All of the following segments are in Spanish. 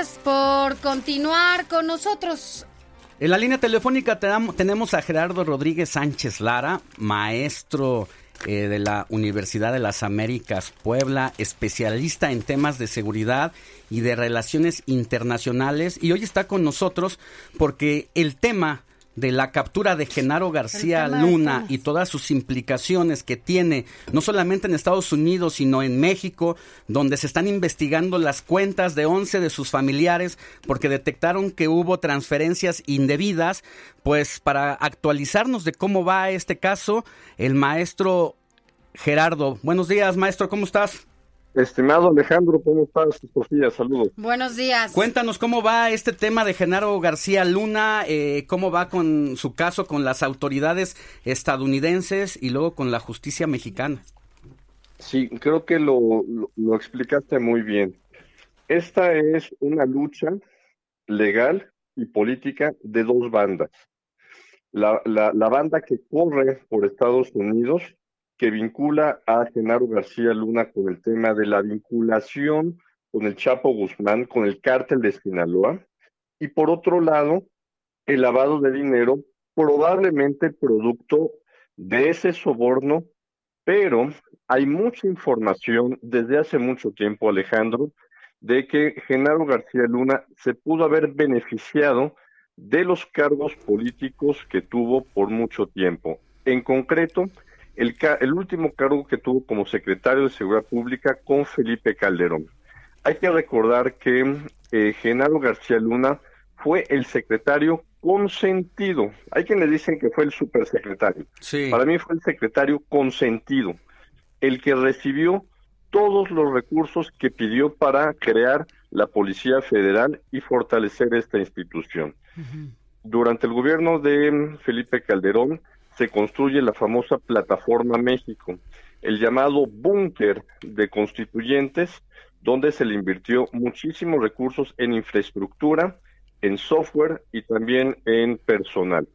Gracias por continuar con nosotros. En la línea telefónica tenemos a Gerardo Rodríguez Sánchez Lara, maestro eh, de la Universidad de las Américas Puebla, especialista en temas de seguridad y de relaciones internacionales. Y hoy está con nosotros porque el tema de la captura de Genaro García Luna y todas sus implicaciones que tiene, no solamente en Estados Unidos, sino en México, donde se están investigando las cuentas de 11 de sus familiares porque detectaron que hubo transferencias indebidas, pues para actualizarnos de cómo va este caso, el maestro Gerardo. Buenos días, maestro, ¿cómo estás? Estimado Alejandro, ¿cómo estás? Sofía, saludos. Buenos días. Cuéntanos cómo va este tema de Genaro García Luna, eh, cómo va con su caso con las autoridades estadounidenses y luego con la justicia mexicana. Sí, creo que lo, lo, explicaste muy bien. Esta es una lucha legal y política de dos bandas. La, la, la banda que corre por Estados Unidos que vincula a Genaro García Luna con el tema de la vinculación con el Chapo Guzmán, con el cártel de Sinaloa, y por otro lado, el lavado de dinero, probablemente producto de ese soborno, pero hay mucha información desde hace mucho tiempo, Alejandro, de que Genaro García Luna se pudo haber beneficiado de los cargos políticos que tuvo por mucho tiempo. En concreto, el, último cargo que tuvo como secretario de Seguridad Pública con Felipe Calderón. Hay que recordar que eh, Genaro García Luna fue el secretario consentido. Hay quienes le dicen que fue el supersecretario. Para mí fue el secretario consentido, el que recibió todos los recursos que pidió para crear la Policía Federal y fortalecer esta institución. Durante el gobierno de Felipe Calderón, se construye la famosa Plataforma México, el llamado búnker de constituyentes, donde se le invirtió muchísimos recursos en infraestructura, en software y también en personal.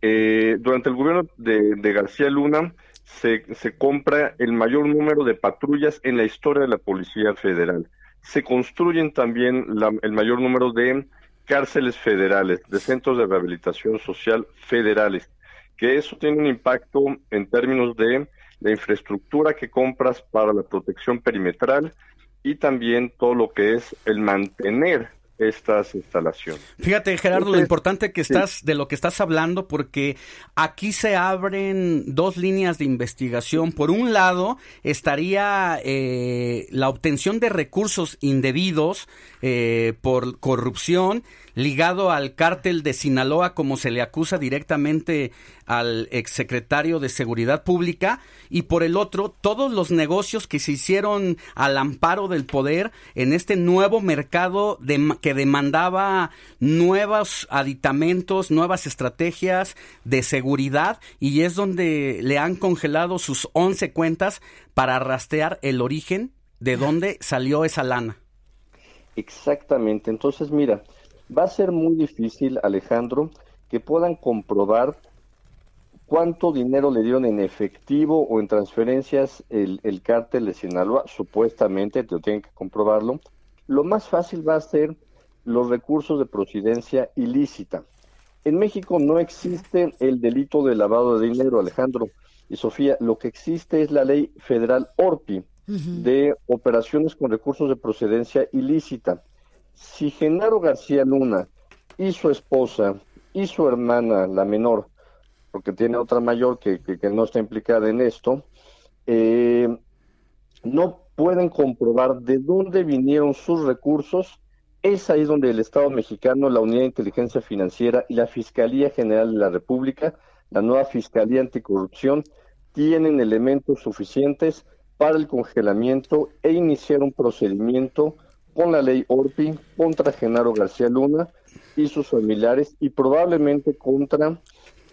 Eh, durante el gobierno de, García Luna se, se, compra el mayor número de patrullas en la historia de la Policía Federal. Se construyen también el mayor número de cárceles federales, de centros de rehabilitación social federales que eso tiene un impacto en términos de la infraestructura que compras para la protección perimetral y también todo lo que es el mantener estas instalaciones. Fíjate, Gerardo, lo importante que estás de lo que estás hablando, porque aquí se abren dos líneas de investigación. Por un lado, estaría eh, la obtención de recursos indebidos eh, por corrupción ligado al cártel de Sinaloa, como se le acusa directamente al exsecretario de Seguridad Pública, y por el otro, todos los negocios que se hicieron al amparo del poder en este nuevo mercado de, que demandaba nuevos aditamentos, nuevas estrategias de seguridad, y es donde le han congelado sus 11 cuentas para rastrear el origen de dónde salió esa lana. Exactamente. Entonces, mira, va a ser muy difícil, Alejandro, que puedan comprobar cuánto dinero le dieron en efectivo o en transferencias el, el cártel de Sinaloa, supuestamente, te lo tienen que comprobarlo. Lo más fácil va a ser los recursos de procedencia ilícita. En México no existe el delito de lavado de dinero, Alejandro y Sofía. Lo que existe es la ley federal ORPI de operaciones con recursos de procedencia ilícita. Si Genaro García Luna y su esposa y su hermana, la menor, porque tiene otra mayor que, que, no está implicada en esto, eh, no pueden comprobar de dónde vinieron sus recursos, es ahí donde el Estado mexicano, la Unidad de Inteligencia Financiera y la Fiscalía General de la República, la nueva Fiscalía Anticorrupción, tienen elementos suficientes para el congelamiento e iniciar un procedimiento con la ley Orpi contra Genaro García Luna y sus familiares y probablemente contra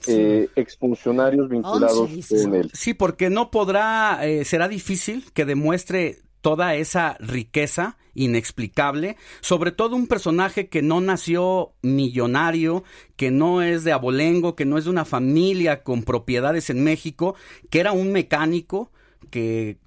eh, exfuncionarios vinculados con él. Sí, porque no podrá, eh, será difícil que demuestre toda esa riqueza inexplicable, sobre todo un personaje que no nació millonario, que no es de abolengo, que no es de una familia con propiedades en México, que era un mecánico que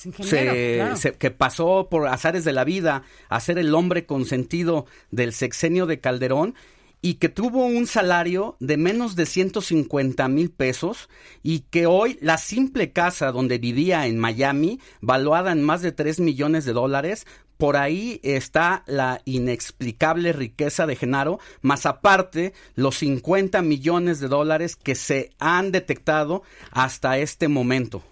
se, que pasó por azares de la vida a ser el hombre consentido del sexenio de Calderón y que tuvo un salario de menos de 150 mil pesos y que hoy la simple casa donde vivía en Miami, valuada en más de 3 millones de dólares, por ahí está la inexplicable riqueza de Genaro, más aparte los 50 millones de dólares que se han detectado hasta este momento.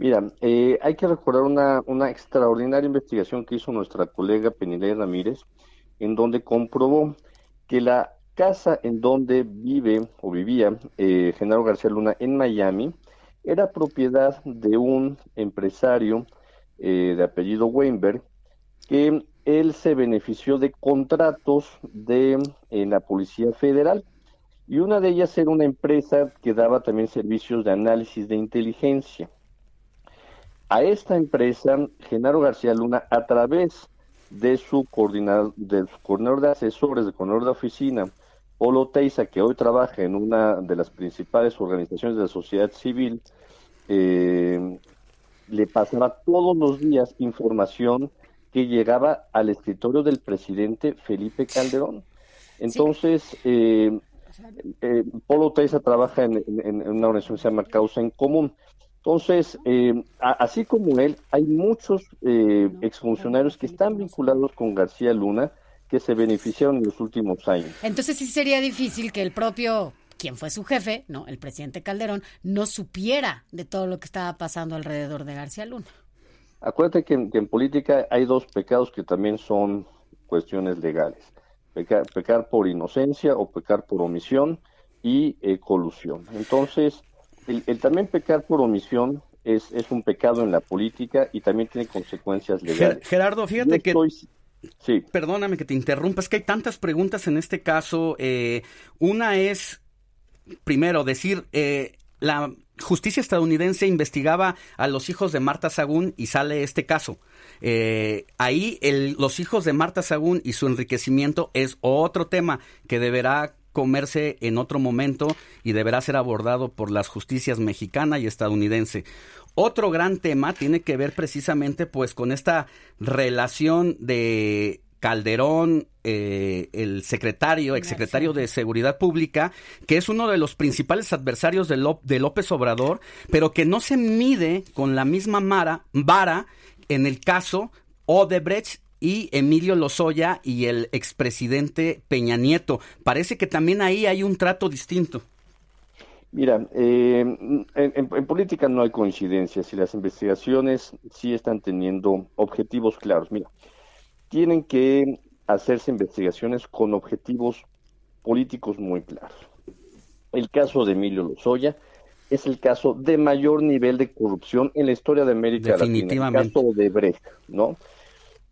Mira, eh, hay que recordar una, una extraordinaria investigación que hizo nuestra colega Penilei Ramírez, en donde comprobó que la casa en donde vive o vivía eh, Genaro García Luna en Miami era propiedad de un empresario eh, de apellido Weinberg que él se benefició de contratos de la Policía Federal y una de ellas era una empresa que daba también servicios de análisis de inteligencia. A esta empresa, Genaro García Luna, a través de su coordinador, del coordinador de asesores, del coordinador de oficina, Polo Teiza, que hoy trabaja en una de las principales organizaciones de la sociedad civil, eh, le pasaba todos los días información que llegaba al escritorio del presidente Felipe Calderón. Entonces, eh, eh, Polo Teiza trabaja en, en, una organización que se llama Causa en Común. Entonces, eh, así como él, hay muchos eh, exfuncionarios que están vinculados con García Luna que se beneficiaron en los últimos años. Entonces sí sería difícil que el propio, quien fue su jefe, no, el presidente Calderón, no supiera de todo lo que estaba pasando alrededor de García Luna. Acuérdate que en, política hay dos pecados que también son cuestiones legales. Pecar, por inocencia o pecar por omisión y eh, colusión. Entonces, el, también pecar por omisión es, es, un pecado en la política y también tiene consecuencias legales. Gerardo, fíjate que... Sí. Perdóname que te interrumpa, es que hay tantas preguntas en este caso. Eh, una es, primero, decir, eh, la justicia estadounidense investigaba a los hijos de Marta Sagún y sale este caso. Eh, ahí el, los hijos de Marta Sagún y su enriquecimiento es otro tema que deberá comerse en otro momento y deberá ser abordado por las justicias mexicana y estadounidense. Otro gran tema tiene que ver precisamente pues con esta relación de Calderón, eh, el secretario, exsecretario de Seguridad Pública, que es uno de los principales adversarios de, de López Obrador, pero que no se mide con la misma mara, vara en el caso Odebrecht y Emilio Lozoya y el expresidente Peña Nieto. Parece que también ahí hay un trato distinto. Mira, eh, en, política no hay coincidencias y las investigaciones sí están teniendo objetivos claros. Mira, tienen que hacerse investigaciones con objetivos políticos muy claros. El caso de Emilio Lozoya es el caso de mayor nivel de corrupción en la historia de América Latina, el caso de Brecht, ¿no?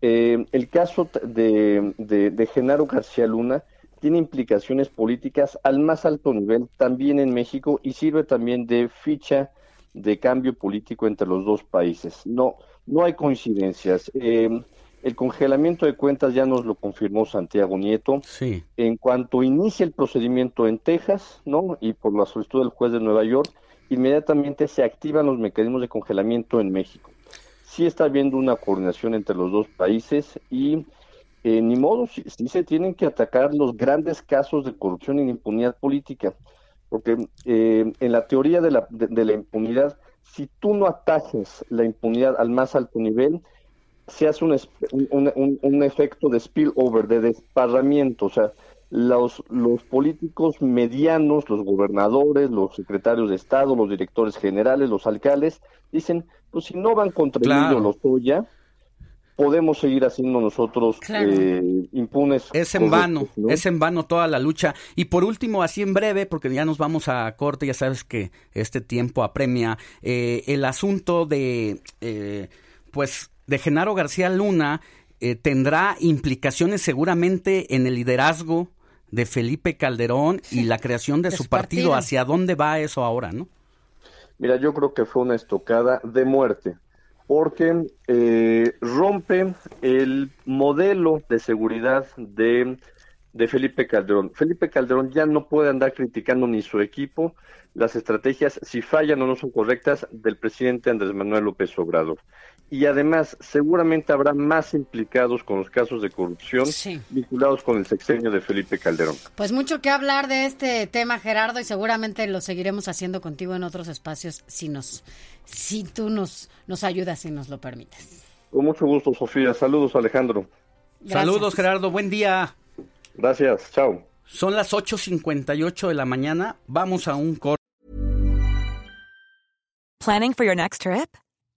Eh, el caso de, de, Genaro García Luna tiene implicaciones políticas al más alto nivel también en México y sirve también de ficha de cambio político entre los dos países. No, no hay coincidencias. Eh, el congelamiento de cuentas ya nos lo confirmó Santiago Nieto. Sí. En cuanto inicia el procedimiento en Texas, ¿no? Y por la solicitud del juez de Nueva York, inmediatamente se activan los mecanismos de congelamiento en México sí está habiendo una coordinación entre los dos países y eh, ni modo, sí, se tienen que atacar los grandes casos de corrupción y impunidad política, porque eh, en la teoría de la, de, la impunidad, si tú no atajes la impunidad al más alto nivel, se hace un, un, un, efecto de spillover, de desparramiento, o sea, los, los políticos medianos, los gobernadores, los secretarios de Estado, los directores generales, los alcaldes, dicen, pues si no van contra claro. los Lozoya, podemos seguir haciendo nosotros eh, impunes. Es en vano, es en vano toda la lucha. Y por último, así en breve, porque ya nos vamos a corte, ya sabes que este tiempo apremia, eh, el asunto de, eh, pues, de Genaro García Luna tendrá implicaciones seguramente en el liderazgo de Felipe Calderón y la creación de, su, partido. ¿Hacia dónde va eso ahora, no? Mira, yo creo que fue una estocada de muerte porque eh, rompe el modelo de seguridad de, de, Felipe Calderón. Felipe Calderón ya no puede andar criticando ni su equipo las estrategias, si fallan o no son correctas, del presidente Andrés Manuel López Obrador. Y además, seguramente habrá más implicados con los casos de corrupción vinculados con el sexenio de Felipe Calderón. Pues mucho que hablar de este tema, Gerardo, y seguramente lo seguiremos haciendo contigo en otros espacios si nos si tú nos, nos ayudas y nos lo permites. Con mucho gusto, Sofía. Saludos, Alejandro. Saludos, Gerardo. Buen día. Gracias. Chao. Son las 8.58 de la mañana. Vamos a un corte. Planning for your next trip?